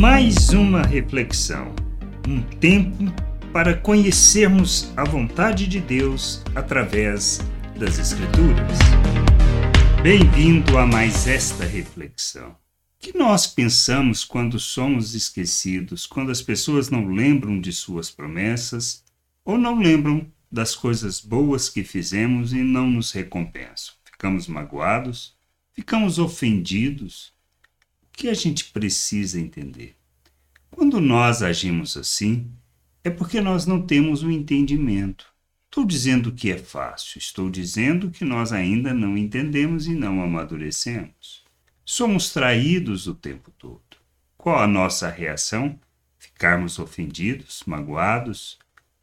Mais uma reflexão, um tempo para conhecermos a vontade de Deus através das Escrituras. Bem-vindo a mais esta reflexão. O que nós pensamos quando somos esquecidos, quando as pessoas não lembram de suas promessas ou não lembram das coisas boas que fizemos e não nos recompensam? Ficamos magoados? Ficamos ofendidos? Que a gente precisa entender? Quando nós agimos assim, é porque nós não temos o um entendimento. Estou dizendo que é fácil, estou dizendo que nós ainda não entendemos e não amadurecemos. Somos traídos o tempo todo. Qual a nossa reação? Ficarmos ofendidos, magoados,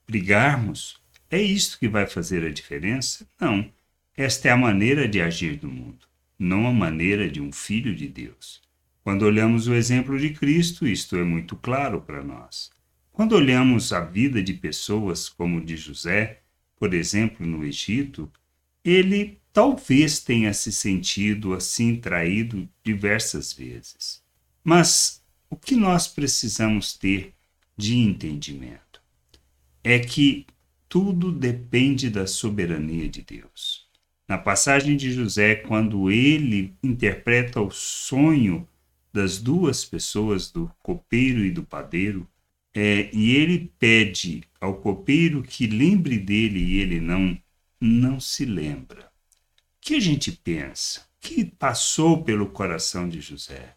brigarmos? É isto que vai fazer a diferença? Não. Esta é a maneira de agir do mundo, não a maneira de um filho de Deus. Quando olhamos o exemplo de Cristo, isto é muito claro para nós. Quando olhamos a vida de pessoas como de José, por exemplo, no Egito, ele talvez tenha se sentido assim traído diversas vezes. Mas o que nós precisamos ter de entendimento é que tudo depende da soberania de Deus. Na passagem de José, quando ele interpreta o sonho das duas pessoas, do copeiro e do padeiro, é, e ele pede ao copeiro que lembre dele e ele não, não se lembra. O que a gente pensa? O que passou pelo coração de José?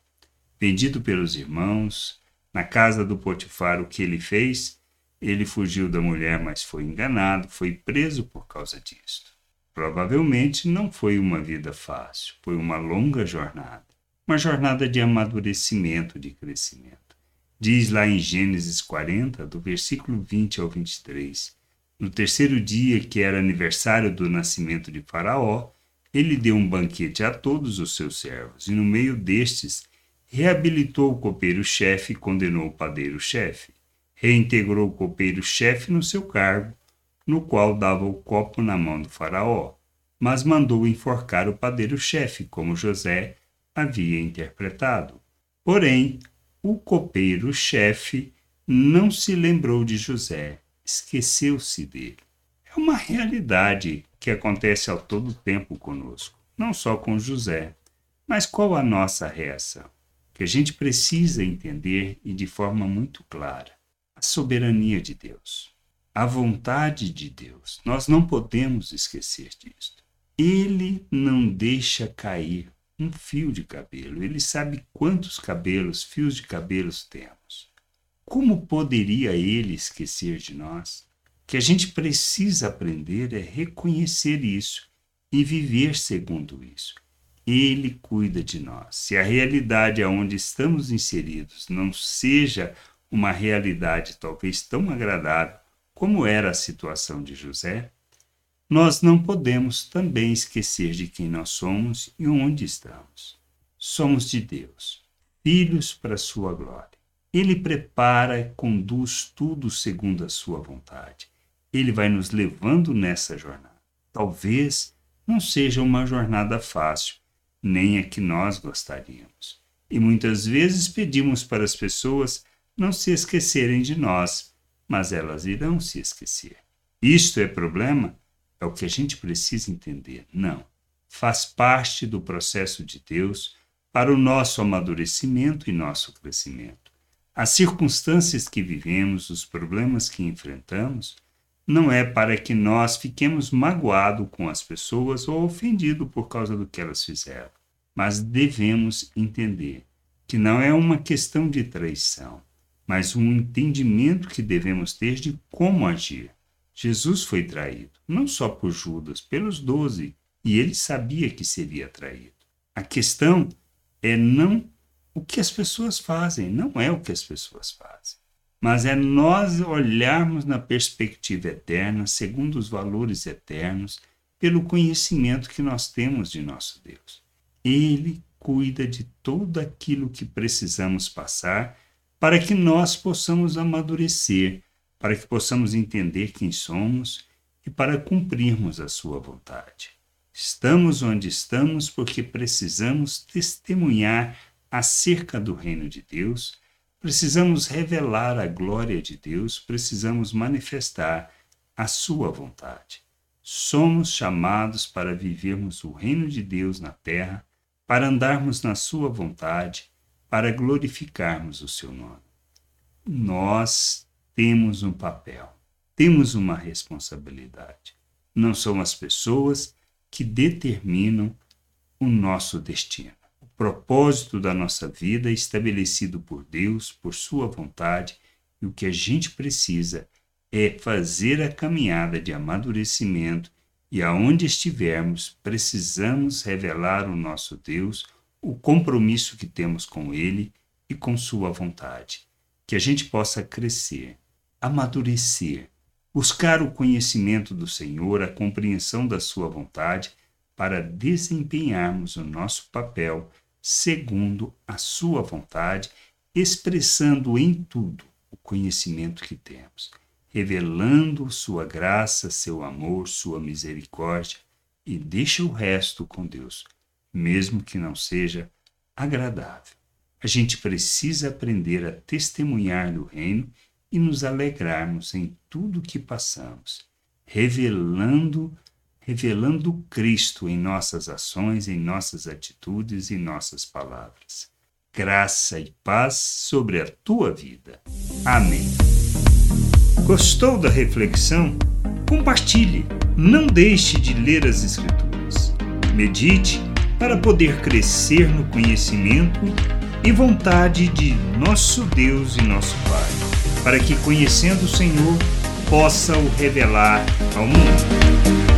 Vendido pelos irmãos, na casa do Potifar, o que ele fez? Ele fugiu da mulher, mas foi enganado, foi preso por causa disto. Provavelmente não foi uma vida fácil, foi uma longa jornada uma jornada de amadurecimento, de crescimento. Diz lá em Gênesis 40, do versículo 20 ao 23. No terceiro dia, que era aniversário do nascimento de Faraó, ele deu um banquete a todos os seus servos, e no meio destes, reabilitou o copeiro-chefe e condenou o padeiro-chefe. Reintegrou o copeiro-chefe no seu cargo, no qual dava o copo na mão do Faraó, mas mandou enforcar o padeiro-chefe, como José havia interpretado. Porém, o copeiro-chefe não se lembrou de José, esqueceu-se dele. É uma realidade que acontece ao todo tempo conosco, não só com José. Mas qual a nossa reação? Que a gente precisa entender e de forma muito clara: a soberania de Deus, a vontade de Deus. Nós não podemos esquecer disto. Ele não deixa cair um fio de cabelo. Ele sabe quantos cabelos, fios de cabelos temos. Como poderia ele esquecer de nós? Que a gente precisa aprender é reconhecer isso e viver segundo isso. Ele cuida de nós. Se a realidade aonde estamos inseridos não seja uma realidade talvez tão agradável como era a situação de José, nós não podemos também esquecer de quem nós somos e onde estamos. Somos de Deus, filhos para sua glória. Ele prepara e conduz tudo segundo a sua vontade. Ele vai nos levando nessa jornada. Talvez não seja uma jornada fácil, nem a que nós gostaríamos. E muitas vezes pedimos para as pessoas não se esquecerem de nós, mas elas irão se esquecer. Isto é problema é o que a gente precisa entender. Não. Faz parte do processo de Deus para o nosso amadurecimento e nosso crescimento. As circunstâncias que vivemos, os problemas que enfrentamos, não é para que nós fiquemos magoados com as pessoas ou ofendidos por causa do que elas fizeram, mas devemos entender que não é uma questão de traição, mas um entendimento que devemos ter de como agir. Jesus foi traído, não só por Judas, pelos doze, e ele sabia que seria traído. A questão é não o que as pessoas fazem, não é o que as pessoas fazem, mas é nós olharmos na perspectiva eterna, segundo os valores eternos, pelo conhecimento que nós temos de nosso Deus. Ele cuida de tudo aquilo que precisamos passar para que nós possamos amadurecer para que possamos entender quem somos e para cumprirmos a Sua vontade. Estamos onde estamos porque precisamos testemunhar acerca do reino de Deus, precisamos revelar a glória de Deus, precisamos manifestar a Sua vontade. Somos chamados para vivermos o reino de Deus na terra, para andarmos na Sua vontade, para glorificarmos o Seu nome. Nós temos um papel, temos uma responsabilidade. Não são as pessoas que determinam o nosso destino. O propósito da nossa vida é estabelecido por Deus, por Sua vontade, e o que a gente precisa é fazer a caminhada de amadurecimento e aonde estivermos, precisamos revelar o nosso Deus, o compromisso que temos com Ele e com Sua vontade. Que a gente possa crescer, amadurecer, buscar o conhecimento do Senhor, a compreensão da Sua vontade, para desempenharmos o nosso papel segundo a Sua vontade, expressando em tudo o conhecimento que temos revelando sua graça, seu amor, sua misericórdia, e deixa o resto com Deus, mesmo que não seja agradável. A gente precisa aprender a testemunhar no reino e nos alegrarmos em tudo que passamos, revelando revelando Cristo em nossas ações, em nossas atitudes e nossas palavras. Graça e paz sobre a tua vida. Amém. Gostou da reflexão? Compartilhe. Não deixe de ler as Escrituras. Medite para poder crescer no conhecimento e vontade de nosso Deus e nosso Pai, para que, conhecendo o Senhor, possa o revelar ao mundo.